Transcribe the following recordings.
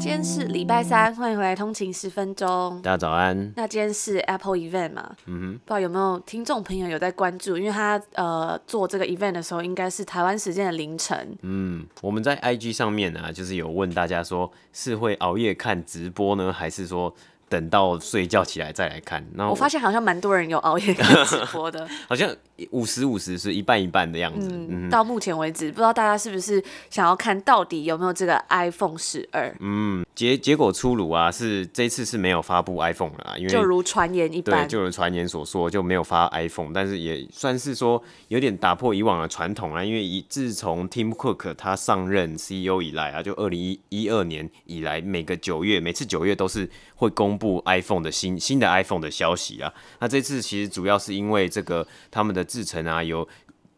今天是礼拜三，欢迎回来通勤十分钟。大家早安。那今天是 Apple Event 嘛？嗯哼。不知道有没有听众朋友有在关注？因为他呃做这个 event 的时候，应该是台湾时间的凌晨。嗯，我们在 IG 上面呢、啊，就是有问大家说，是会熬夜看直播呢，还是说？等到睡觉起来再来看，然后我，我发现好像蛮多人有熬夜看直播的，好像五十五十是一半一半的样子。嗯，嗯，到目前为止，不知道大家是不是想要看到底有没有这个 iPhone 十二？嗯，结结果出炉啊，是这次是没有发布 iPhone 了啊，因为就如传言一般，对，就如传言所说，就没有发 iPhone，但是也算是说有点打破以往的传统啊，因为一自从 Tim Cook 他上任 CEO 以来啊，就二零一一二年以来，每个九月，每次九月都是会公布 iPhone 的新新的 iPhone 的消息啊，那这次其实主要是因为这个他们的制程啊有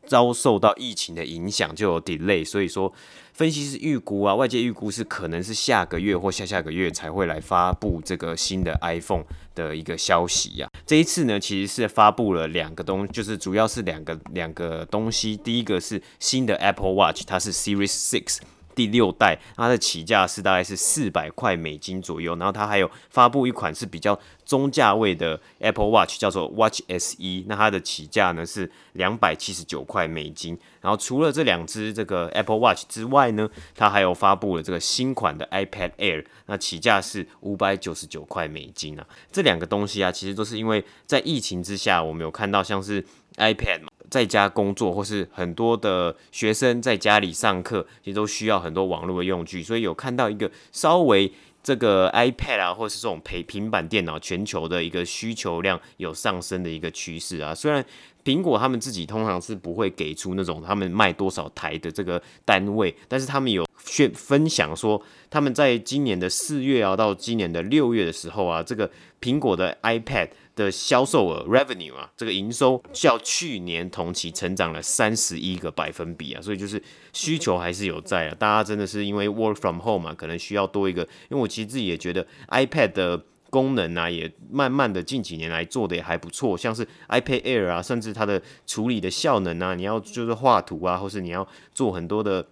遭受到疫情的影响，就有 delay，所以说分析师预估啊，外界预估是可能是下个月或下下个月才会来发布这个新的 iPhone 的一个消息呀、这一次呢，其实是发布了两个东，就是主要是两个两个东西，第一个是新的 Apple Watch，它是 Series Six。第六代，它的起价是大概是四百块美金左右，然后它还有发布一款是比较中价位的 Apple Watch，叫做 Watch SE，那它的起价呢是两百七十九块美金。然后除了这两只这个 Apple Watch 之外呢，它还有发布了这个新款的 iPad Air，那起价是五百九十九块美金啊。这两个东西啊，其实都是因为在疫情之下，我们有看到像是 iPad 嘛。在家工作，或是很多的学生在家里上课，其实都需要很多网络的用具，所以有看到一个稍微这个 iPad 啊，或是这种平平板电脑，全球的一个需求量有上升的一个趋势啊。虽然苹果他们自己通常是不会给出那种他们卖多少台的这个单位，但是他们有宣分享说，他们在今年的四月啊，到今年的六月的时候啊，这个苹果的 iPad。的销售额 revenue 啊，这个营收较去年同期成长了三十一个百分比啊，所以就是需求还是有在啊，大家真的是因为 work from home 嘛，可能需要多一个，因为我其实自己也觉得 iPad 的功能啊，也慢慢的近几年来做的也还不错，像是 iPad Air 啊，甚至它的处理的效能啊，你要就是画图啊，或是你要做很多的，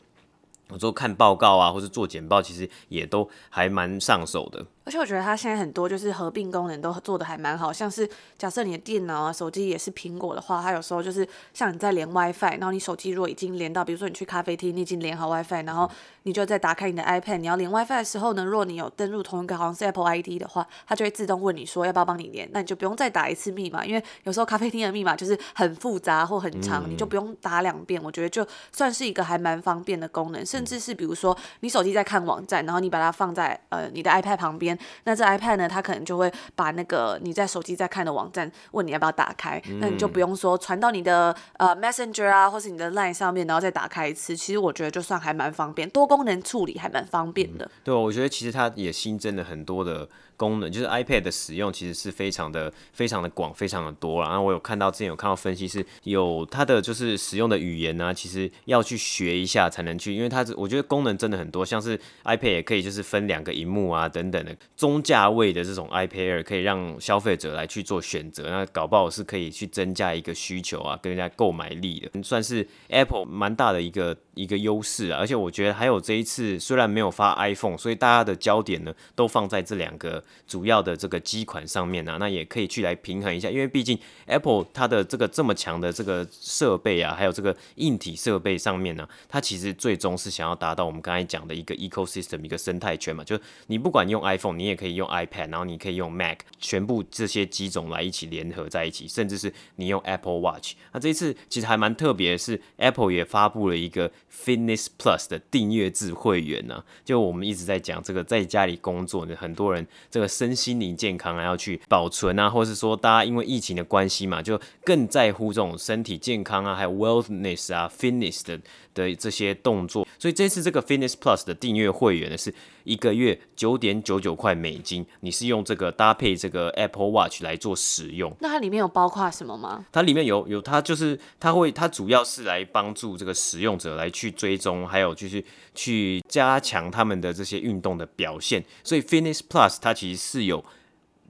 我说看报告啊，或是做简报，其实也都还蛮上手的。而且我觉得它现在很多就是合并功能都做的还蛮好，像是假设你的电脑啊、手机也是苹果的话，它有时候就是像你在连 WiFi，然后你手机如果已经连到，比如说你去咖啡厅，你已经连好 WiFi，然后你就再打开你的 iPad，你要连 WiFi 的时候呢，如果你有登录同一个好像是 Apple ID 的话，它就会自动问你说要不要帮你连，那你就不用再打一次密码，因为有时候咖啡厅的密码就是很复杂或很长，你就不用打两遍。我觉得就算是一个还蛮方便的功能，甚至是比如说你手机在看网站，然后你把它放在呃你的 iPad 旁边。那这 iPad 呢，它可能就会把那个你在手机在看的网站问你要不要打开，嗯、那你就不用说传到你的呃 Messenger 啊，或是你的 Line 上面，然后再打开一次。其实我觉得就算还蛮方便，多功能处理还蛮方便的。嗯、对，我觉得其实它也新增了很多的。功能就是 iPad 的使用其实是非常的非常的广，非常的多了。然后我有看到之前有看到分析是有它的就是使用的语言呢、啊，其实要去学一下才能去，因为它我觉得功能真的很多，像是 iPad 也可以就是分两个荧幕啊等等的中价位的这种 iPad 可以让消费者来去做选择，那搞不好是可以去增加一个需求啊，跟人家购买力的，算是 Apple 蛮大的一个一个优势啊。而且我觉得还有这一次虽然没有发 iPhone，所以大家的焦点呢都放在这两个。主要的这个机款上面呢、啊，那也可以去来平衡一下，因为毕竟 Apple 它的这个这么强的这个设备啊，还有这个硬体设备上面呢、它其实最终是想要达到我们刚才讲的一个 ecosystem 一个生态圈嘛，就你不管用 iPhone，你也可以用 iPad，然后你可以用 Mac，全部这些机种来一起联合在一起，甚至是你用 Apple Watch。那这一次其实还蛮特别是，Apple 也发布了一个 Fitness Plus 的订阅制会员呢、就我们一直在讲这个在家里工作的很多人这个。身心灵健康啊，要去保存啊，或是说大家因为疫情的关系嘛，就更在乎这种身体健康啊，还有 wellness 啊，fitness 的的这些动作。所以这次这个 Fitness Plus 的订阅会员呢，是一个月九点九九块美金，你是用这个搭配这个 Apple Watch 来做使用。那它里面有包括什么吗？它里面有有，它就是它会，它主要是来帮助这个使用者来去追踪，还有就是去加强他们的这些运动的表现。所以 Fitness Plus 它其实是有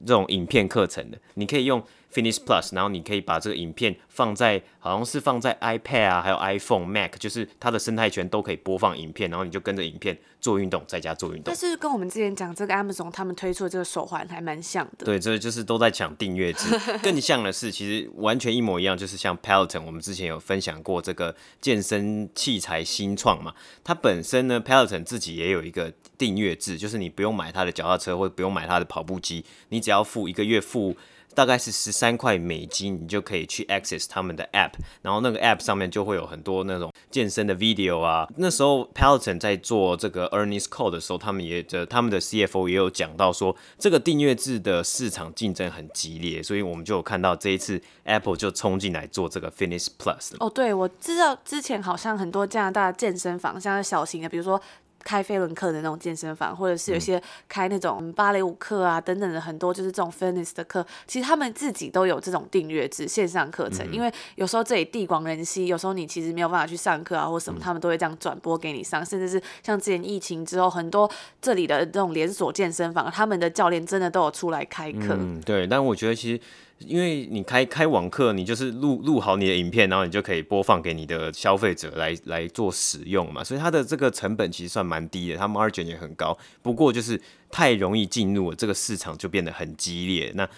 这种影片课程的，你可以用。Fitness Plus，然后你可以把这个影片放在，好像是放在 iPad 啊，还有 iPhone、Mac，就是它的生态圈都可以播放影片，然后你就跟着影片做运动，在家做运动。但是跟我们之前讲这个 Amazon 他们推出的这个手环还蛮像的。对，这就是都在抢订阅制。更像的是，其实完全一模一样，就是像 Peloton，我们之前有分享过这个健身器材新创嘛，它本身呢，Peloton 自己也有一个订阅制，就是你不用买它的脚踏车，或者不用买它的跑步机，你只要付一个月付。大概是十三块美金，你就可以去 access 他们的 app，然后那个 app 上面就会有很多那种健身的 video 啊。那时候 Peloton 在做这个 earnings call 的时候，他们也的他们的 CFO 也有讲到说，这个订阅制的市场竞争很激烈，所以我们就有看到这一次 Apple 就冲进来做这个 Fitness Plus。哦，对，我知道之前好像很多加拿大健身房，像小型的，比如说。开飞轮课的那种健身房，或者是有些开那种芭蕾舞课啊等等的很多，就是这种 fitness 的课，其实他们自己都有这种订阅制线上课程。因为有时候这里地广人稀，有时候你其实没有办法去上课啊，或什么，他们都会这样转播给你上。甚至是像之前疫情之后，很多这里的这种连锁健身房，他们的教练真的都有出来开课。嗯，对。但我觉得其实。因为你开开网课，你就是录录好你的影片，然后你就可以播放给你的消费者来来做使用嘛，所以它的这个成本其实算蛮低的，它 margin 也很高。不过就是太容易进入了这个市场，就变得很激烈。那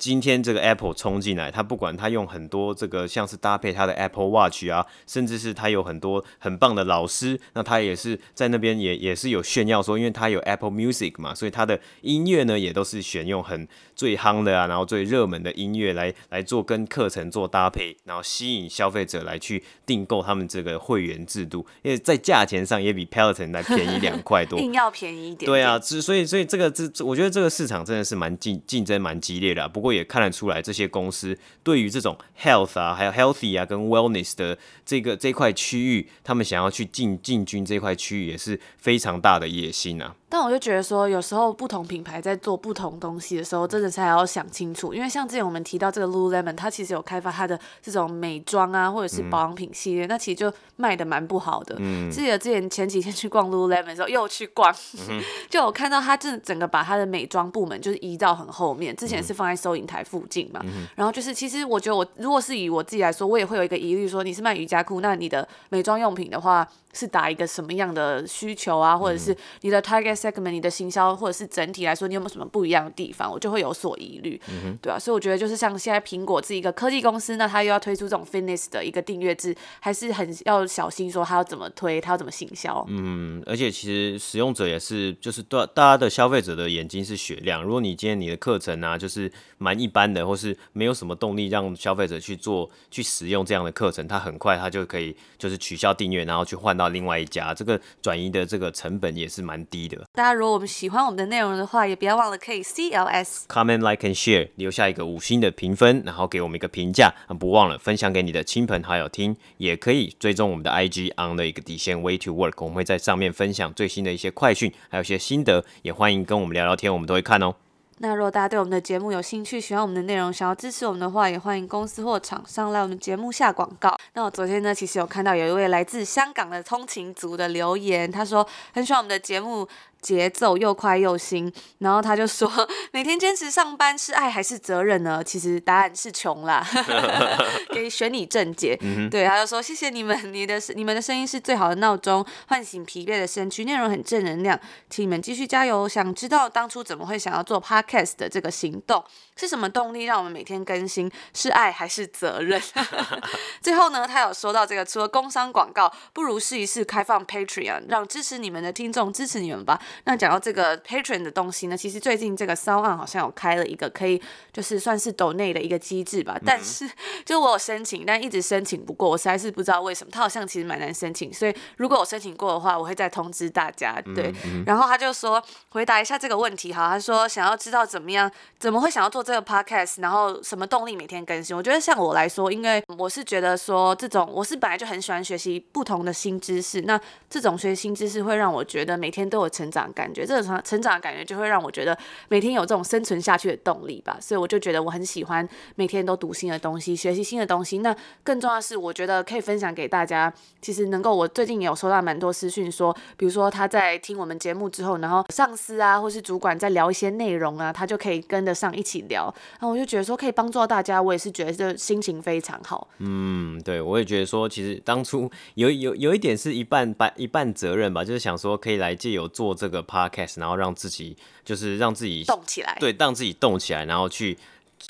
今天这个 Apple 冲进来，它不管它用很多这个像是搭配它的 Apple Watch 啊，甚至是它有很多很棒的老师，那它也是在那边也也是有炫耀说，因为它有 Apple Music 嘛，所以它的音乐呢也都是选用很最夯的啊，然后最热门的音乐来来做跟课程做搭配，然后吸引消费者来去订购他们这个会员制度，因为在价钱上也比 Peloton 来便宜两块多，硬要便宜一点点。对啊，所以所以这个这我觉得这个市场真的是蛮竞竞争蛮激烈的啊，不过。也看得出来，这些公司对于这种 health 啊，还有 healthy 啊，跟 wellness 的这个这块区域，他们想要去进进军这块区域，也是非常大的野心啊。但我就觉得说，有时候不同品牌在做不同东西的时候，真的是还要想清楚。因为像之前我们提到这个 Lululemon，它其实有开发它的这种美妆啊，或者是保养品系列，嗯、那其实就卖的蛮不好的。嗯。记得之前前几天去逛 Lululemon 的时候，又去逛，嗯、就我看到它这整个把它的美妆部门就是移到很后面，之前是放在收银台附近嘛。嗯、然后就是，其实我觉得我如果是以我自己来说，我也会有一个疑虑，说你是卖瑜伽裤，那你的美妆用品的话。是打一个什么样的需求啊，或者是你的 target segment，你的行销，或者是整体来说，你有没有什么不一样的地方？我就会有所疑虑，嗯、哼对啊，所以我觉得就是像现在苹果是一个科技公司，那它又要推出这种 fitness 的一个订阅制，还是很要小心说它要怎么推，它要怎么行销。嗯，而且其实使用者也是，就是大大家的消费者的眼睛是雪亮。如果你今天你的课程啊，就是蛮一般的，或是没有什么动力让消费者去做去使用这样的课程，他很快他就可以就是取消订阅，然后去换。到另外一家，这个转移的这个成本也是蛮低的。大家如果我们喜欢我们的内容的话，也不要忘了可以 CLS comment like and share 留下一个五星的评分，然后给我们一个评价。不忘了分享给你的亲朋好友听，也可以追踪我们的 IG on 的一个底线 way to work，我们会在上面分享最新的一些快讯，还有一些心得，也欢迎跟我们聊聊天，我们都会看哦。那如果大家对我们的节目有兴趣，喜欢我们的内容，想要支持我们的话，也欢迎公司或厂商来我们节目下广告。那我昨天呢，其实有看到有一位来自香港的通勤族的留言，他说很喜欢我们的节目。节奏又快又新，然后他就说：每天坚持上班是爱还是责任呢？其实答案是穷啦，给选你正解。嗯、对，他就说：谢谢你们，你的你们的声音是最好的闹钟，唤醒疲惫的身躯，内容很正能量，请你们继续加油。想知道当初怎么会想要做 Podcast 的这个行动是什么动力，让我们每天更新？是爱还是责任？最后呢，他有说到这个，除了工商广告，不如试一试开放 Patreon，让支持你们的听众支持你们吧。那讲到这个 Patreon 的东西呢，其实最近这个 SoundOn 好像有开了一个可以就是算是 donate 的一个机制吧，但是就我有申请，但一直申请不过，我实在是不知道为什么，他好像其实蛮难申请，所以如果我申请过的话，我会再通知大家。对，然后他就说回答一下这个问题哈，他说想要知道怎么样，怎么会想要做这个 podcast，然后什么动力每天更新？我觉得像我来说，因为我是觉得说这种我是本来就很喜欢学习不同的新知识，那这种学习新知识会让我觉得每天都有成长感觉，这种成成长的感觉就会让我觉得每天有这种生存下去的动力吧。所以我就觉得我很喜欢每天都读新的东西，学习新的东西。那更重要的是，我觉得可以分享给大家。其实能够，我最近也有收到蛮多私讯说，比如说他在听我们节目之后，然后上司啊或是主管在聊一些内容啊，他就可以跟得上一起聊。然后我就觉得说可以帮助到大家，我也是觉得这心情非常好。嗯，对，我也觉得说，其实当初有有有一点是一半半一半责任吧，就是想说可以来借由做这个 podcast，然后让自己就是让自己动起来，对，让自己动起来，然后去。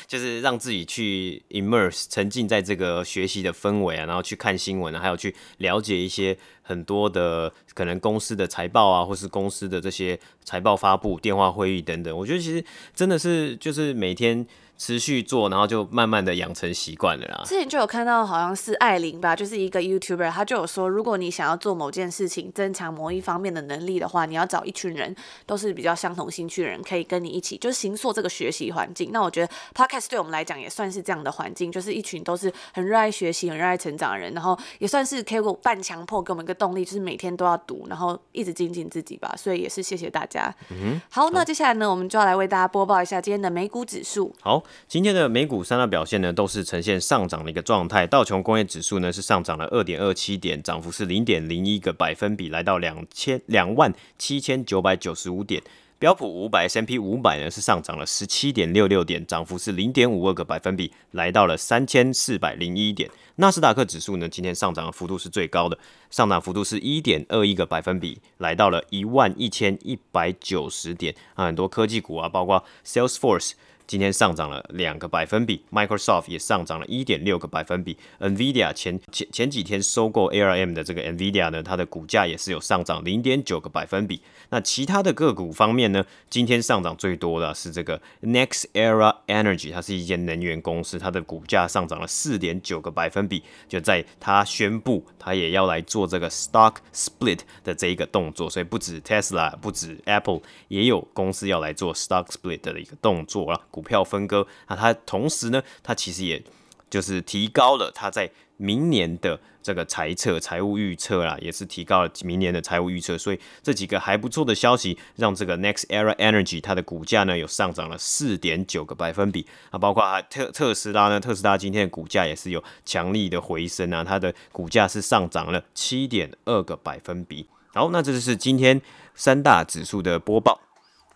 就是让自己去 immerse 沉浸在这个学习的氛围啊，然后去看新闻啊，还有去了解一些很多的可能公司的财报啊，或是公司的这些财报发布、电话会议等等。我觉得其实真的是就是每天。持续做，然后就慢慢的养成习惯了啦。之前就有看到，好像是艾琳吧，就是一个 YouTuber，他就有说，如果你想要做某件事情，增强某一方面的能力的话，你要找一群人都是比较相同兴趣的人，可以跟你一起，就是形塑这个学习环境。那我觉得 Podcast 对我们来讲也算是这样的环境，就是一群都是很热爱学习、很热爱成长的人，然后也算是可以半强迫给我们一个动力，就是每天都要读，然后一直精进自己吧。所以也是谢谢大家。嗯，好，那接下来呢，我们就要来为大家播报一下今天的美股指数。好。今天的美股三大表现呢，都是呈现上涨的一个状态。道琼工业指数呢是上涨了二点二七点，涨幅是零点零一个百分比，来到两千两万七千九百九十五点。标普五百 S&P 五百呢是上涨了十七点六六点，涨幅是零点五二个百分比，来到了三千四百零一点。纳斯达克指数呢今天上涨的幅度是最高的，上涨幅度是一点二一个百分比，来到了一万一千一百九十点。啊，很多科技股啊，包括 Salesforce。今天上涨了两个百分比，Microsoft 也上涨了一点六个百分比，NVIDIA 前前前几天收购 ARM 的这个 NVIDIA 呢，它的股价也是有上涨零点九个百分比。那其他的个股方面呢，今天上涨最多的是这个 NextEra Energy，它是一间能源公司，它的股价上涨了四点九个百分比，就在它宣布它也要来做这个 Stock Split 的这一个动作，所以不止 Tesla，不止 Apple，也有公司要来做 Stock Split 的一个动作了。股票分割，那它同时呢，它其实也就是提高了它在明年的这个财测、财务预测啦，也是提高了明年的财务预测，所以这几个还不错的消息，让这个 NextEra Energy 它的股价呢有上涨了四点九个百分比啊，包括特特斯拉呢，特斯拉今天的股价也是有强力的回升啊，它的股价是上涨了七点二个百分比。好，那这就是今天三大指数的播报。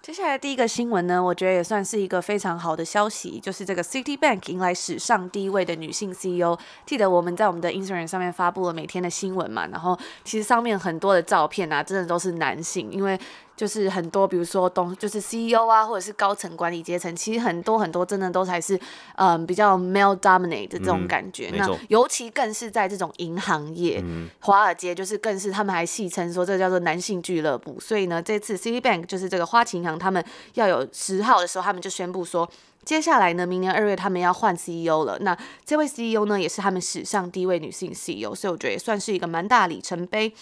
接下来第一个新闻呢，我觉得也算是一个非常好的消息，就是这个 Citibank 迎来史上第一位的女性 CEO。记得我们在我们的 Instagram 上面发布了每天的新闻嘛，然后其实上面很多的照片啊，真的都是男性，因为。就是很多，比如说东，就是 CEO 啊，或者是高层管理阶层，其实很多很多真的都还是，嗯，比较 male dominate 的这种感觉。嗯、那尤其更是在这种银行业，嗯、华尔街就是更是他们还戏称说这个叫做男性俱乐部。所以呢，这次 Citibank 就是这个花旗银行，他们要有十号的时候，他们就宣布说，接下来呢，明年二月他们要换 CEO 了。那这位 CEO 呢，也是他们史上第一位女性 CEO，所以我觉得也算是一个蛮大里程碑。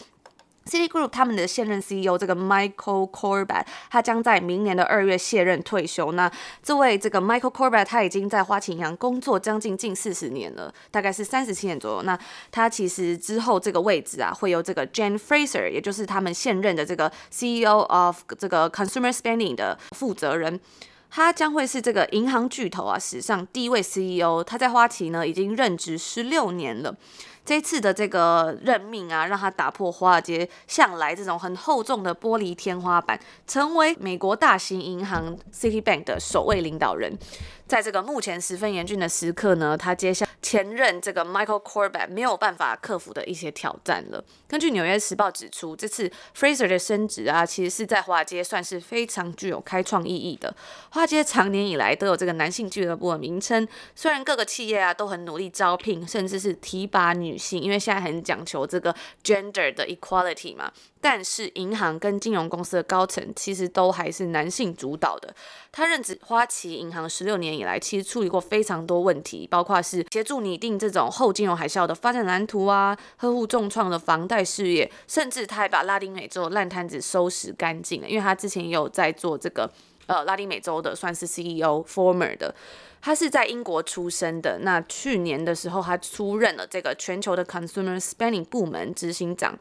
Citigroup 他们的现任 CEO 这个 Michael Corbat，他将在明年的二月卸任退休。那这位这个 Michael Corbat 他已经在花旗银行工作将近近四十年了，大概是三十七年左右。那他其实之后这个位置啊，会由这个 Jane Fraser，也就是他们现任的这个 CEO of 这个 Consumer Spending 的负责人，他将会是这个银行巨头啊史上第一位 CEO。他在花旗呢已经任职十六年了。这次的这个任命啊，让他打破华尔街向来这种很厚重的玻璃天花板，成为美国大型银行 Citibank 的首位领导人。在这个目前十分严峻的时刻呢，他接下前任这个 Michael Corbett 没有办法克服的一些挑战了。根据《纽约时报》指出，这次 Fraser 的升职啊，其实是在华尔街算是非常具有开创意义的。华尔街长年以来都有这个男性俱乐部的名称，虽然各个企业啊都很努力招聘，甚至是提拔女性，因为现在很讲求这个 gender 的 equality 嘛。但是银行跟金融公司的高层其实都还是男性主导的。他任职花旗银行十六年以来，其实处理过非常多问题，包括是协助拟定这种后金融海啸的发展蓝图啊，呵护重创的房贷事业，甚至他还把拉丁美洲烂摊子收拾干净了。因为他之前也有在做这个呃拉丁美洲的算是 CEO，former 的。他是在英国出生的。那去年的时候，他出任了这个全球的 Consumer Spending 部门执行长。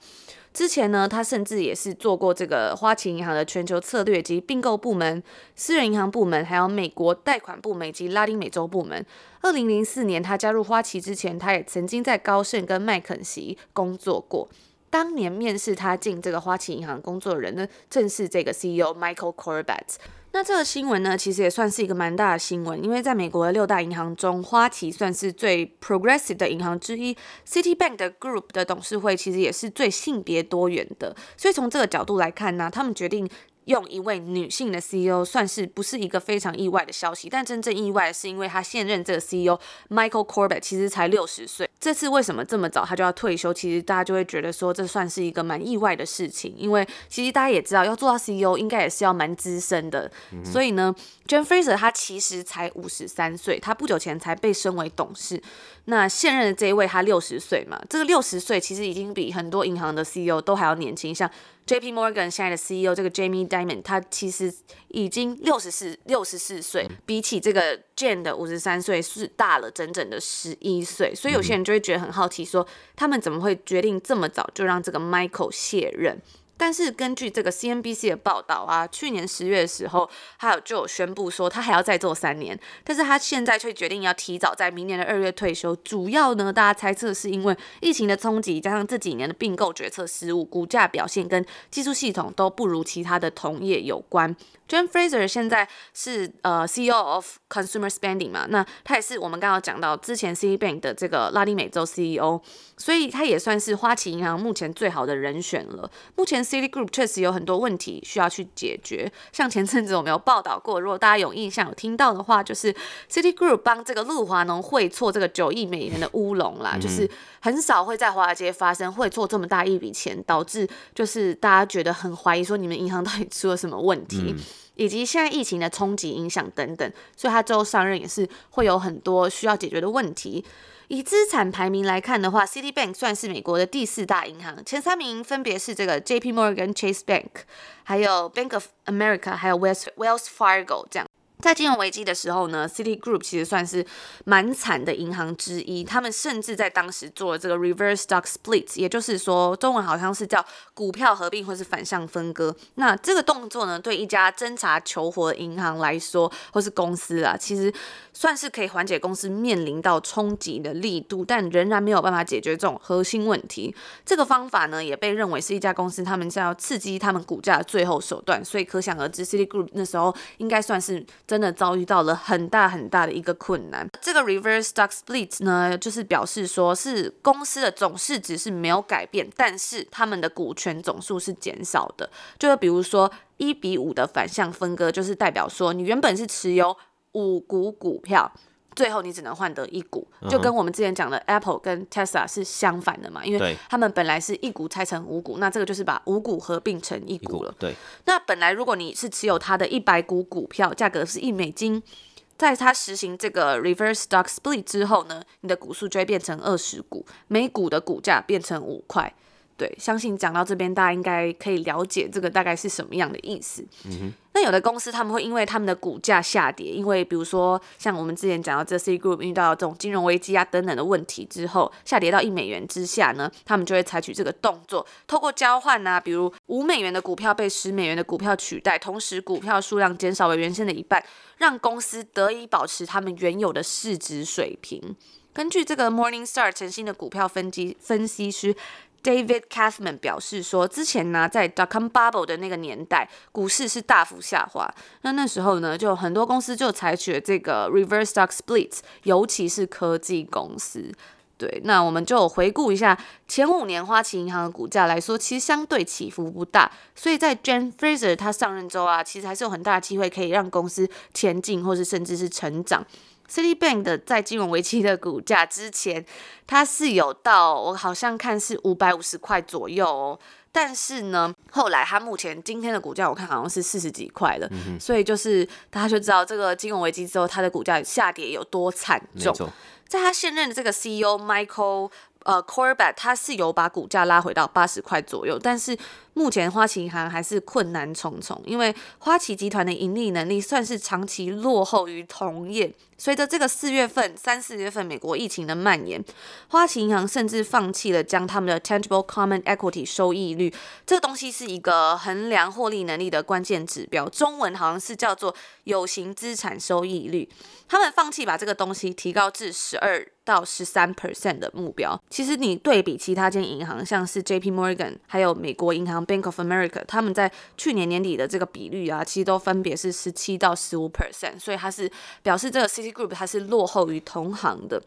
之前呢，他甚至也是做过这个花旗银行的全球策略及并购部门、私人银行部门，还有美国贷款部门以及拉丁美洲部门。二零零四年他加入花旗之前，他也曾经在高盛跟麦肯锡工作过。当年面试他进这个花旗银行工作的人呢，正是这个 CEO Michael Corbat。那这个新闻呢，其实也算是一个蛮大的新闻，因为在美国的六大银行中，花旗算是最 progressive 的银行之一，Citibank 的 Group 的董事会其实也是最性别多元的，所以从这个角度来看呢，他们决定。用一位女性的 CEO 算是不是一个非常意外的消息，但真正意外的是，因为他现任这个 CEO Michael Corbett 其实才六十岁，这次为什么这么早他就要退休？其实大家就会觉得说，这算是一个蛮意外的事情，因为其实大家也知道，要做到 CEO 应该也是要蛮资深的，嗯、所以呢，Jane Fraser 他其实才五十三岁，他不久前才被升为董事。那现任的这一位他六十岁嘛，这个六十岁其实已经比很多银行的 CEO 都还要年轻，像。J.P. Morgan 现在的 CEO 这个 Jamie Dimon，他其实已经六十四六十四岁，比起这个 Jane 的五十三岁是大了整整的十一岁，所以有些人就会觉得很好奇，说他们怎么会决定这么早就让这个 Michael 卸任？但是根据这个 CNBC 的报道啊，去年十月的时候，他有就有宣布说他还要再做三年，但是他现在却决定要提早在明年的二月退休。主要呢，大家猜测是因为疫情的冲击，加上这几年的并购决策失误，股价表现跟技术系统都不如其他的同业有关。jan Fraser 现在是呃 CEO of Consumer Spending 嘛，那他也是我们刚刚讲到之前 C Bank 的这个拉丁美洲 CEO，所以他也算是花旗银行目前最好的人选了。目前 Citigroup 确实有很多问题需要去解决，像前阵子我们有报道过，如果大家有印象有听到的话，就是 City Group 帮这个路华农汇错这个九亿美元的乌龙啦，就是很少会在华尔街发生汇错这么大一笔钱，导致就是大家觉得很怀疑说你们银行到底出了什么问题。以及现在疫情的冲击影响等等，所以他之后上任也是会有很多需要解决的问题。以资产排名来看的话，Citibank 算是美国的第四大银行，前三名分别是这个 JP Morgan Chase Bank，还有 Bank of America，还有 Wells Wells Fargo 这样。在金融危机的时候呢，Citigroup 其实算是蛮惨的银行之一。他们甚至在当时做了这个 reverse stock split，也就是说中文好像是叫股票合并或是反向分割。那这个动作呢，对一家侦查求活的银行来说，或是公司啊，其实算是可以缓解公司面临到冲击的力度，但仍然没有办法解决这种核心问题。这个方法呢，也被认为是一家公司他们想要刺激他们股价的最后手段。所以可想而知，City Group 那时候应该算是。真的遭遇到了很大很大的一个困难。这个 reverse stock split 呢，就是表示说是公司的总市值是没有改变，但是他们的股权总数是减少的。就是比如说一比五的反向分割，就是代表说你原本是持有五股股票。最后你只能换得一股，就跟我们之前讲的 Apple 跟 Tesla 是相反的嘛，因为他们本来是一股拆成五股，那这个就是把五股合并成一股了。对，那本来如果你是持有它的一百股股票，价格是一美金，在它实行这个 Reverse Stock Split 之后呢，你的股数就会变成二十股，每股的股价变成五块。对，相信讲到这边，大家应该可以了解这个大概是什么样的意思。嗯。那有的公司他们会因为他们的股价下跌，因为比如说像我们之前讲到这 Citigroup 遇到这种金融危机啊等等的问题之后，下跌到一美元之下呢，他们就会采取这个动作，透过交换啊，比如五美元的股票被十美元的股票取代，同时股票数量减少为原先的一半，让公司得以保持他们原有的市值水平。根据这个 Morningstar 晨星的股票分析分析师。David Kathman 表示说，之前呢，在 dot-com bubble 的那个年代，股市是大幅下滑。那那时候呢，就很多公司就采取了这个 reverse stock split，尤其是科技公司。对，那我们就回顾一下前五年花旗银行的股价来说，其实相对起伏不大。所以在 Jan Fraser 他上任之后啊，其实还是有很大的机会可以让公司前进，或是甚至是成长。Citibank 的在金融危机的股价之前，它是有到我好像看是五百五十块左右哦。但是呢，后来它目前今天的股价我看好像是四十几块了，嗯、所以就是大家就知道这个金融危机之后，它的股价下跌有多惨重。在他现任的这个 CEO Michael 呃 Corbett，他是有把股价拉回到八十块左右，但是目前花旗银行还是困难重重，因为花旗集团的盈利能力算是长期落后于同业。随着这个四月份、三四月份美国疫情的蔓延，花旗银行甚至放弃了将他们的 Tangible Common Equity 收益率，这个东西是一个衡量获利能力的关键指标，中文好像是叫做有形资产收益率。他们放弃把这个东西提高至十二到十三 percent 的目标。其实你对比其他间银行，像是 JP Morgan 还有美国银行 Bank of America，他们在去年年底的这个比率啊，其实都分别是十七到十五 percent，所以它是表示这个 City Group 它是落后于同行的。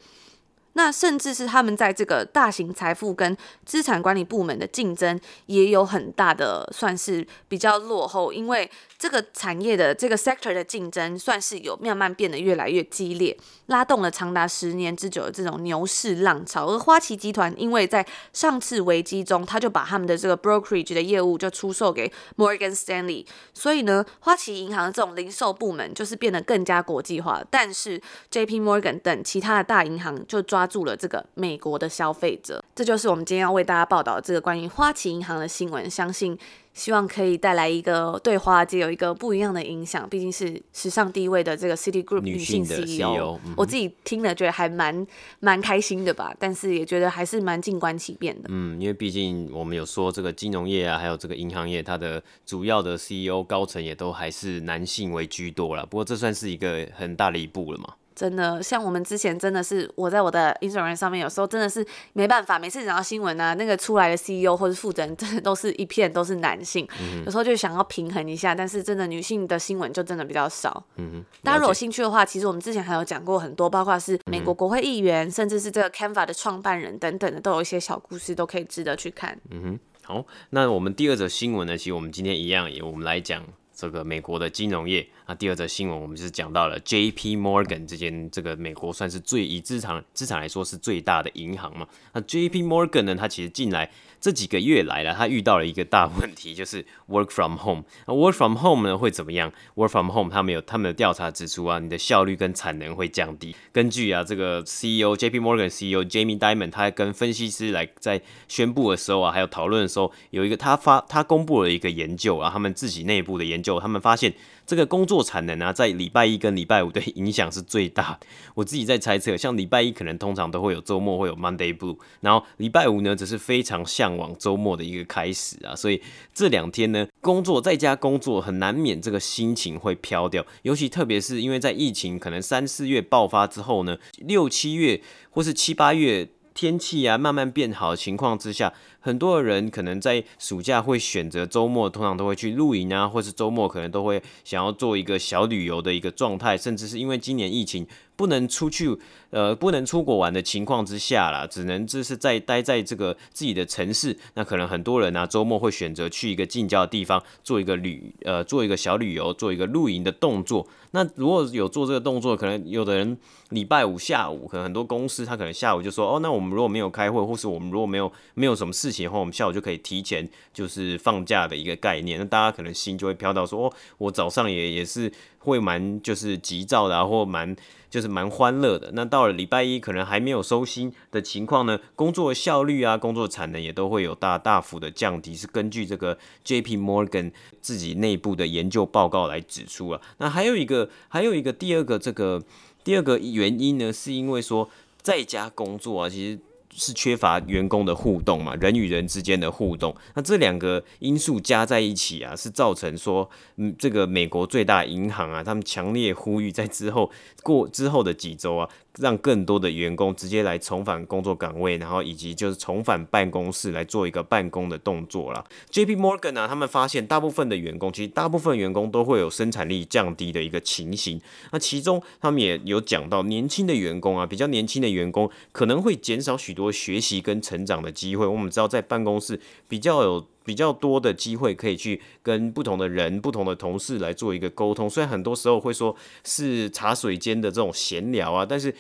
那甚至是他们在这个大型财富跟资产管理部门的竞争也有很大的，算是比较落后，因为这个产业的这个 sector 的竞争算是有慢慢变得越来越激烈，拉动了长达十年之久的这种牛市浪潮。而花旗集团因为在上次危机中，他就把他们的这个 brokerage 的业务就出售给 Morgan Stanley，所以呢，花旗银行这种零售部门就是变得更加国际化。但是 JP Morgan 等其他的大银行就抓住了这个美国的消费者，这就是我们今天要为大家报道的这个关于花旗银行的新闻。相信希望可以带来一个对华尔街有一个不一样的影响。毕竟是史上第一位的这个 City Group 女性 CEO，, 性的 CEO、嗯、我自己听了觉得还蛮蛮开心的吧。但是也觉得还是蛮静观其变的。嗯，因为毕竟我们有说这个金融业啊，还有这个银行业，它的主要的 CEO 高层也都还是男性为居多了。不过这算是一个很大的一步了嘛。真的，像我们之前真的是，我在我的 Instagram 上面，有时候真的是没办法，每次讲到新闻啊，那个出来的 CEO 或者负责人，真的都是一片都是男性，嗯、有时候就想要平衡一下，但是真的女性的新闻就真的比较少。嗯，大家如果有兴趣的话，其实我们之前还有讲过很多，包括是美国国会议员，嗯、甚至是这个 Canva 的创办人等等的，都有一些小故事，都可以值得去看。嗯哼，好，那我们第二则新闻呢，其实我们今天一样，也我们来讲。这个美国的金融业那，第二则新闻我们是讲到了 J.P. Morgan 这间这个美国算是最以资产资产来说是最大的银行嘛。那 J.P. Morgan 呢，它其实进来这几个月来了，他遇到了一个大问题，就是 Work from home。那 Work from home 呢会怎么样？Work from home 他们有他们的调查指出啊，你的效率跟产能会降低。根据啊这个 CEO J.P. Morgan CEO Jamie Dimon 他跟分析师来在宣布的时候啊，还有讨论的时候，有一个他发他公布了一个研究啊，他们自己内部的研究。他们发现，这个工作产能啊，在礼拜一跟礼拜五的影响是最大。我自己在猜测，像礼拜一可能通常都会有周末会有 Monday Blue，然后礼拜五呢，只是非常向往周末的一个开始啊。所以这两天呢，工作在家工作很难免这个心情会飘掉，尤其特别是因为在疫情可能三四月爆发之后呢，六七月或是七八月。天气啊，慢慢变好的情况之下，很多人可能在暑假会选择周末，通常都会去露营啊，或是周末可能都会想要做一个小旅游的一个状态，甚至是因为今年疫情。不能出去，呃，不能出国玩的情况之下啦，只能就是在待在这个自己的城市。那可能很多人、啊，周末会选择去一个近郊的地方做一个旅，呃，做一个小旅游，做一个露营的动作。那如果有做这个动作，可能有的人礼拜五下午，可能很多公司他可能下午就说，哦，那我们如果没有开会，或是我们如果没有没有什么事情的话，我们下午就可以提前就是放假的一个概念。那大家可能心就会飘到说，哦，我早上也也是会蛮就是急躁的、啊，或蛮。就是蛮欢乐的。那到了礼拜一，可能还没有收心的情况呢，工作效率啊，工作产能也都会有大大幅的降低。是根据这个 J.P. Morgan 自己内部的研究报告来指出啊。那还有一个，还有一个第二个这个第二个原因呢，是因为说在家工作啊，其实是缺乏员工的互动嘛，人与人之间的互动。那这两个因素加在一起啊，是造成说，嗯，这个美国最大银行啊，他们强烈呼吁在之后过之后的几周啊，让更多的员工直接来重返工作岗位，然后以及就是重返办公室来做一个办公的动作啦。JP Morgan 呢，他们发现大部分的员工，其实大部分员工都会有生产力降低的一个情形。那其中他们也有讲到，年轻的员工啊，比较年轻的员工可能会减少许。多学习跟成长的机会，我们知道在办公室比较有比较多的机会可以去跟不同的人、不同的同事来做一个沟通。虽然很多时候会说是茶水间的这种闲聊啊，但是。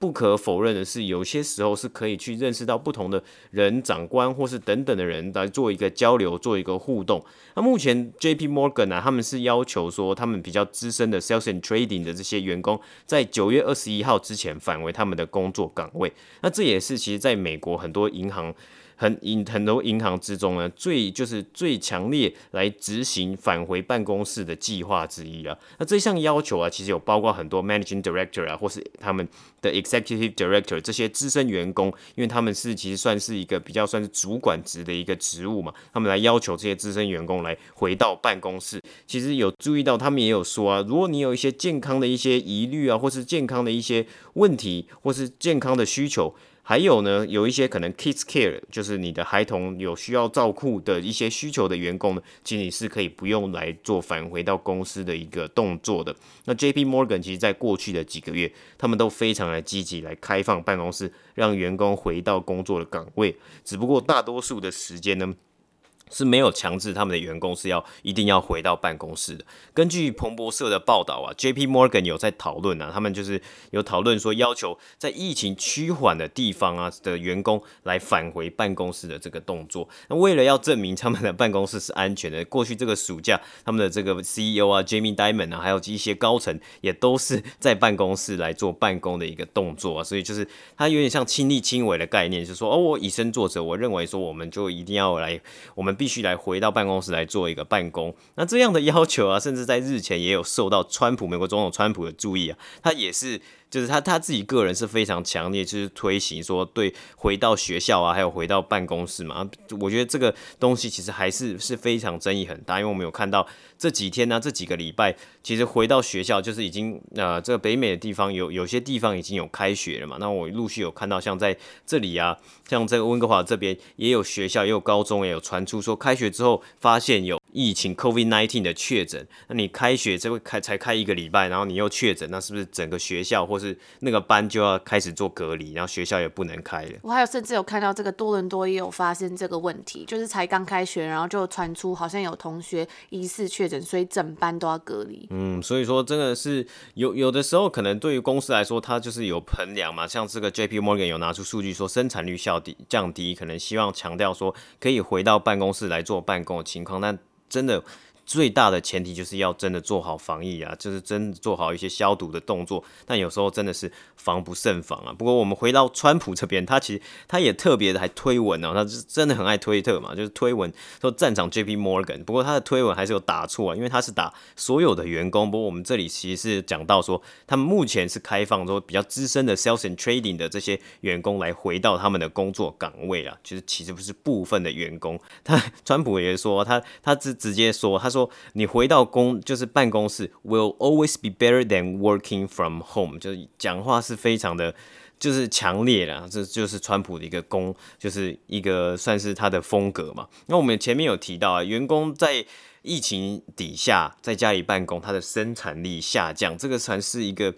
不可否认的是，有些时候是可以去认识到不同的人、长官或是等等的人来做一个交流、做一个互动。那目前 JP Morgan 啊，他们是要求说，他们比较资深的 Sales and Trading 的这些员工，在九月二十一号之前返回他们的工作岗位。那这也是其实在美国很多银行。很银很多银行之中呢，最就是最强烈来执行返回办公室的计划之一啊。那这项要求啊，其实有包括很多 managing director 啊，或是他们的 executive director 这些资深员工，因为他们是其实算是一个比较算是主管职的一个职务嘛，他们来要求这些资深员工来回到办公室。其实有注意到，他们也有说啊，如果你有一些健康的一些疑虑啊，或是健康的一些问题，或是健康的需求。还有呢，有一些可能 kids care，就是你的孩童有需要照顾的一些需求的员工呢，其实你是可以不用来做返回到公司的一个动作的。那 JP Morgan 其实在过去的几个月，他们都非常的积极来开放办公室，让员工回到工作的岗位。只不过大多数的时间呢，是没有强制他们的员工是要一定要回到办公室的。根据彭博社的报道啊，JP Morgan 有在讨论啊，他们就是有讨论说，要求在疫情趋缓的地方啊的员工来返回办公室的这个动作。那为了要证明他们的办公室是安全的，过去这个暑假，他们的这个 CEO 啊，Jamie Dimon 啊，还有一些高层也都是在办公室来做办公的一个动作啊。所以就是他有点像亲力亲为的概念，就是说，哦，我以身作则，我认为说，我们就一定要来，我们。必须来回到办公室来做一个办公，那这样的要求啊，甚至在日前也有受到川普美国总统川普的注意啊，他也是。就是他他自己个人是非常强烈，就是推行说对回到学校啊，还有回到办公室嘛。我觉得这个东西其实还是是非常争议很大，因为我们有看到这几天呢、啊，这几个礼拜，其实回到学校就是已经呃，这个北美的地方有有些地方已经有开学了嘛。那我陆续有看到像在这里啊，像这个温哥华这边也有学校，也有高中也有传出说开学之后发现有。疫情 COVID-19 的确诊，那你开学这会开才开一个礼拜，然后你又确诊，那是不是整个学校或是那个班就要开始做隔离，然后学校也不能开了？我还有甚至有看到这个多伦多也有发生这个问题，就是才刚开学，然后就传出好像有同学疑似确诊，所以整班都要隔离。嗯，所以说真的是有有的时候可能对于公司来说，它就是有衡量嘛，像这个 JP Morgan 有拿出数据说生产率效低降低，可能希望强调说可以回到办公室来做办公的情况，但。真的。最大的前提就是要真的做好防疫啊，就是真的做好一些消毒的动作。但有时候真的是防不胜防啊。不过我们回到川普这边，他其实他也特别的还推文哦，他是真的很爱推特嘛，就是推文说赞赏 JP Morgan。不过他的推文还是有打错啊，因为他是打所有的员工。不过我们这里其实是讲到说，他们目前是开放说比较资深的 Sales and Trading 的这些员工来回到他们的工作岗位啊，就是其实不是部分的员工。他川普也说，他他直直接说，他说。说你回到公就是办公室，will always be better than working from home。就是讲话是非常的，就是强烈啦，这就是川普的一个公，就是一个算是他的风格嘛。那我们前面有提到啊，员工在疫情底下在家里办公，他的生产力下降，这个算是一个。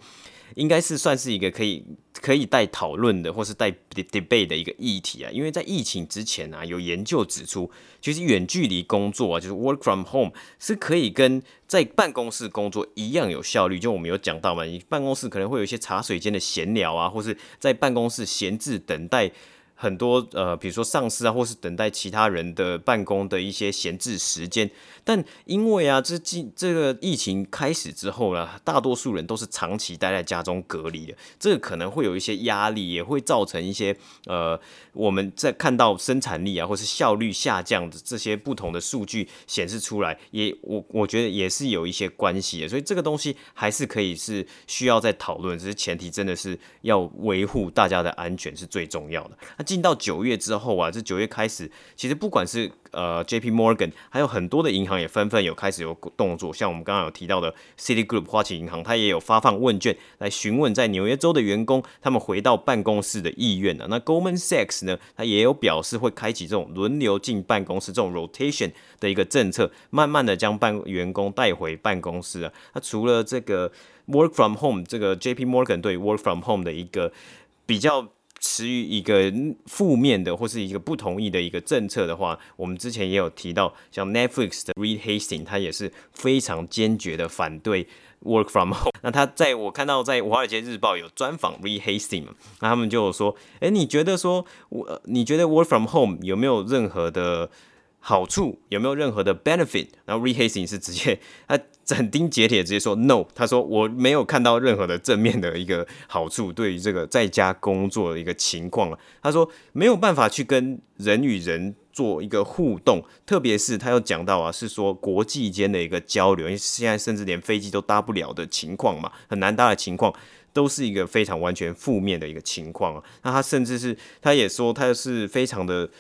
应该是算是一个可以可以带讨论的，或是带 debate 的一个议题啊。因为在疫情之前啊，有研究指出，其实远距离工作啊，就是 work from home 是可以跟在办公室工作一样有效率。就我们有讲到嘛，你办公室可能会有一些茶水间的闲聊啊，或是在办公室闲置等待。很多呃，比如说上司啊，或是等待其他人的办公的一些闲置时间。但因为啊，这近这个疫情开始之后呢，大多数人都是长期待在家中隔离的，这个可能会有一些压力，也会造成一些呃，我们在看到生产力啊，或是效率下降的这些不同的数据显示出来，也我我觉得也是有一些关系的，所以这个东西还是可以是需要再讨论，只是前提真的是要维护大家的安全是最重要的。那进到九月之后啊，这九月开始，其实不管是呃，J.P. Morgan 还有很多的银行也纷纷有开始有动作，像我们刚刚有提到的 City Group 花旗银行，它也有发放问卷来询问在纽约州的员工他们回到办公室的意愿呢。那 Goldman Sachs 呢，它也有表示会开启这种轮流进办公室这种 rotation 的一个政策，慢慢的将办员工带回办公室啊。那除了这个 Work from Home，这个 J.P. Morgan 对 Work from Home 的一个比较。持于一个负面的或是一个不同意的一个政策的话，我们之前也有提到，像 Netflix 的 Reed Hastings，他也是非常坚决的反对 Work from Home。那他在我看到在《华尔街日报》有专访 Reed Hastings，那他们就有说，哎，你觉得说我你觉得 Work from Home 有没有任何的好处？有没有任何的 benefit？然后 Reed Hastings 是直接 他。斩钉截铁直接说 no，他说我没有看到任何的正面的一个好处，对于这个在家工作的一个情况，他说没有办法去跟人与人做一个互动，特别是他又讲到啊，是说国际间的一个交流，因为现在甚至连飞机都搭不了的情况嘛，很难搭的情况，都是一个非常完全负面的一个情况啊。那他甚至是他也说他是非常的。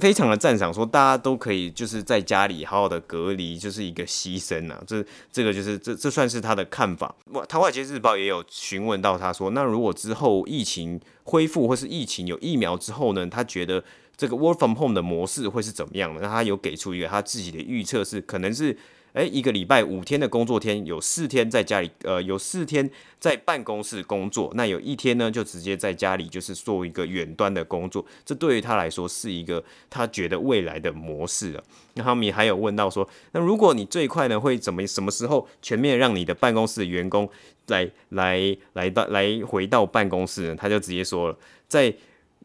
非常的赞赏，说大家都可以就是在家里好好的隔离，就是一个牺牲啊。这这个就是这这算是他的看法。他，《华尔街日报》也有询问到他说，那如果之后疫情恢复或是疫情有疫苗之后呢，他觉得这个 Work from Home 的模式会是怎么样的？那他有给出一个他自己的预测是，可能是。诶，一个礼拜五天的工作天，有四天在家里，呃，有四天在办公室工作，那有一天呢，就直接在家里，就是做一个远端的工作。这对于他来说是一个他觉得未来的模式了。那他们也还有问到说，那如果你最快呢，会怎么什么时候全面让你的办公室员工来来来到来回到办公室呢？他就直接说了，在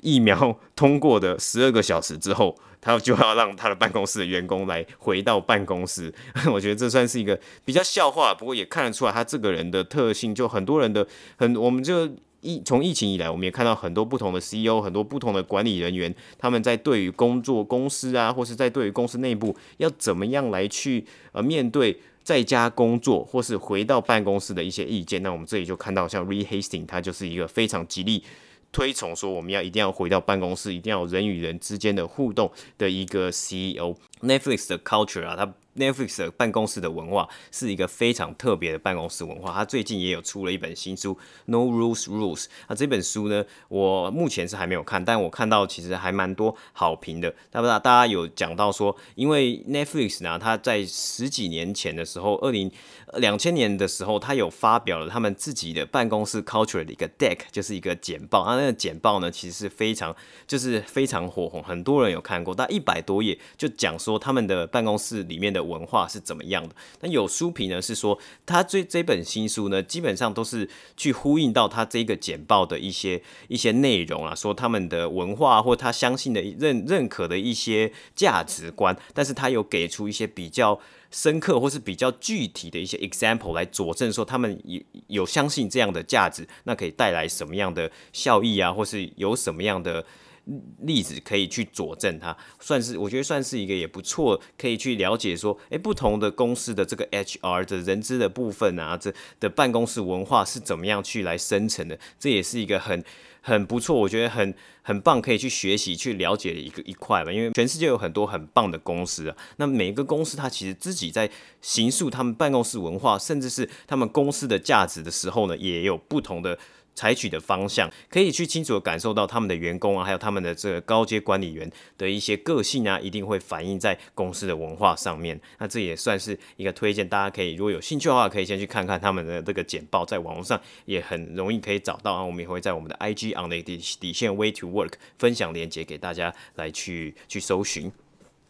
疫苗通过的十二个小时之后。他就要让他的办公室的员工来回到办公室，我觉得这算是一个比较笑话，不过也看得出来他这个人的特性。就很多人的很，我们就疫从疫情以来，我们也看到很多不同的 CEO，很多不同的管理人员，他们在对于工作公司啊，或是在对于公司内部要怎么样来去呃面对在家工作或是回到办公室的一些意见。那我们这里就看到像 Rehasting，他就是一个非常极力。推崇说，我们要一定要回到办公室，一定要有人与人之间的互动的一个 CEO。Netflix 的 culture 啊，它。Netflix 的办公室的文化是一个非常特别的办公室文化。他最近也有出了一本新书《No Rules Rules》。那这本书呢，我目前是还没有看，但我看到其实还蛮多好评的。大不大？大家有讲到说，因为 Netflix 呢，它在十几年前的时候，二零两千年的时候，他有发表了他们自己的办公室 culture 的一个 deck，就是一个简报。啊，那个简报呢，其实是非常就是非常火红，很多人有看过，大概一百多页，就讲说他们的办公室里面的。文化是怎么样的？那有书评呢是说，他这这本新书呢，基本上都是去呼应到他这个简报的一些一些内容啊，说他们的文化或他相信的认认可的一些价值观，但是他有给出一些比较深刻或是比较具体的一些 example 来佐证说他们有有相信这样的价值，那可以带来什么样的效益啊，或是有什么样的。例子可以去佐证它，算是我觉得算是一个也不错，可以去了解说，诶，不同的公司的这个 HR 的人资的部分啊，这的办公室文化是怎么样去来生成的，这也是一个很很不错，我觉得很很棒，可以去学习去了解一个一块吧。因为全世界有很多很棒的公司啊，那每一个公司它其实自己在行塑他们办公室文化，甚至是他们公司的价值的时候呢，也有不同的。采取的方向，可以去清楚的感受到他们的员工啊，还有他们的这个高阶管理员的一些个性啊，一定会反映在公司的文化上面。那这也算是一个推荐，大家可以如果有兴趣的话，可以先去看看他们的这个简报，在网络上也很容易可以找到啊。我们也会在我们的 IG on the 底底线 Way to Work 分享链接给大家来去去搜寻。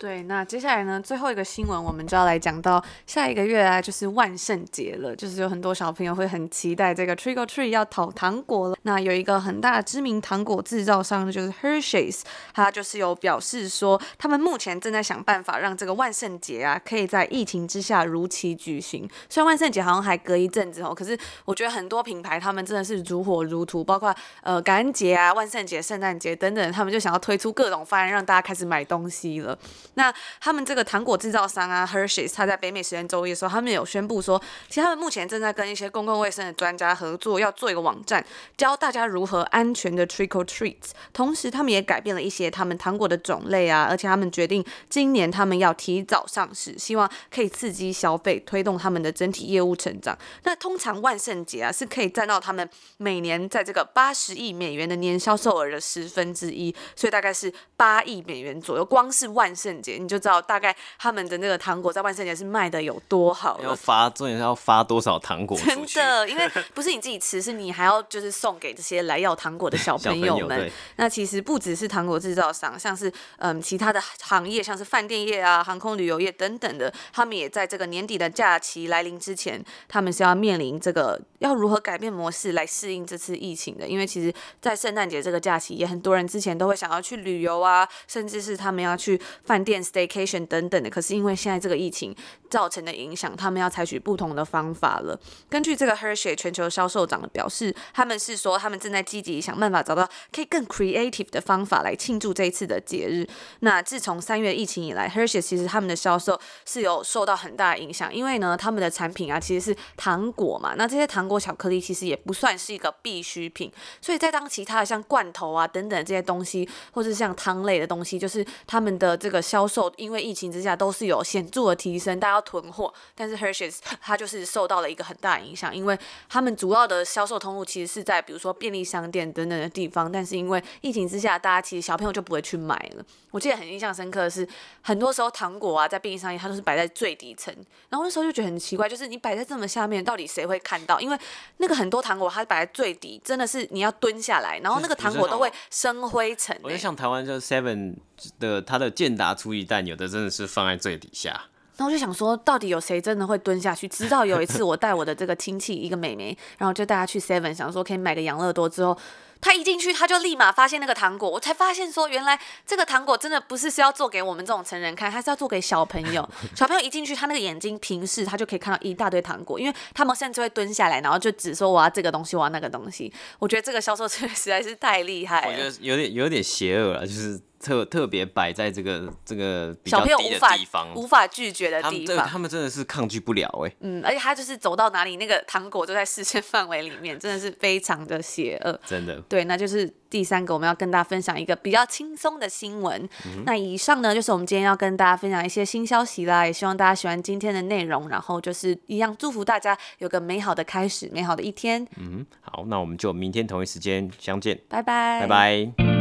对，那接下来呢，最后一个新闻，我们就要来讲到下一个月啊，就是万圣节了，就是有很多小朋友会很期待这个 Trick or Treat 要讨糖果了。那有一个很大的知名糖果制造商就是 Hershey's，他就是有表示说，他们目前正在想办法让这个万圣节啊，可以在疫情之下如期举行。虽然万圣节好像还隔一阵子哦，可是我觉得很多品牌他们真的是如火如荼，包括呃感恩节啊、万圣节、圣诞节等等，他们就想要推出各种方案让大家开始买东西了。那他们这个糖果制造商啊，Hershey's，他在北美时间周一的时候，他们有宣布说，其实他们目前正在跟一些公共卫生的专家合作，要做一个网站，教大家如何安全的 trick or treats。同时，他们也改变了一些他们糖果的种类啊，而且他们决定今年他们要提早上市，希望可以刺激消费，推动他们的整体业务成长。那通常万圣节啊，是可以占到他们每年在这个八十亿美元的年销售额的十分之一，所以大概是八亿美元左右。光是万圣节你就知道大概他们的那个糖果在万圣节是卖的有多好，要发重点是要发多少糖果？真的，因为 不是你自己吃，是你还要就是送给这些来要糖果的小朋友们。友那其实不只是糖果制造商，像是嗯其他的行业，像是饭店业啊、航空旅游业等等的，他们也在这个年底的假期来临之前，他们是要面临这个要如何改变模式来适应这次疫情的。因为其实，在圣诞节这个假期，也很多人之前都会想要去旅游啊，甚至是他们要去饭店 staycation 等等的。可是因为现在这个疫情造成的影响，他们要采取不同的方法了。根据这个 Hershey 全球销售长的表示，他们是说他们正在积极想办法找到可以更 creative 的方法来庆祝这一次的节日。那自从三月疫情以来，Hershey 其实他们的销售是有受到很大的影响，因为呢，他们的产品啊其实是糖果嘛，那这些糖果巧克力其实也不算是一个必需品，所以在当其他的像罐头啊等等这些东西，或是像汤类的东西，就是他们的这个销销售，因为疫情之下都是有显著的提升，大家要囤货。但是 Hershey's 它就是受到了一个很大的影响，因为他们主要的销售通路其实是在比如说便利商店等等的地方，但是因为疫情之下，大家其实小朋友就不会去买了。我记得很印象深刻的是，很多时候糖果啊在便利商店它都是摆在最底层，然后那时候就觉得很奇怪，就是你摆在这么下面，到底谁会看到？因为那个很多糖果它摆在最底，真的是你要蹲下来，然后那个糖果都会生灰尘、欸。我就像台湾就是 Seven 的他的健达出一蛋，有的真的是放在最底下。然后我就想说，到底有谁真的会蹲下去？直到有一次我带我的这个亲戚一个妹妹，然后就带她去 Seven，想说可以买个养乐多之后。她一进去，她就立马发现那个糖果，我才发现说，原来这个糖果真的不是是要做给我们这种成人看，它是要做给小朋友。小朋友一进去，他那个眼睛平视，他就可以看到一大堆糖果，因为他们甚至会蹲下来，然后就只说我要这个东西，我要那个东西。我觉得这个销售策略实在是太厉害了。我觉得有点有点邪恶了，就是。特特别摆在这个这个比较低的地方，小朋友无法无法拒绝的地方，他们，他们真的是抗拒不了哎、欸。嗯，而且他就是走到哪里，那个糖果都在视线范围里面，真的是非常的邪恶。真的。对，那就是第三个我们要跟大家分享一个比较轻松的新闻。嗯、那以上呢，就是我们今天要跟大家分享一些新消息啦，也希望大家喜欢今天的内容，然后就是一样祝福大家有个美好的开始，美好的一天。嗯，好，那我们就明天同一时间相见，拜拜，拜拜。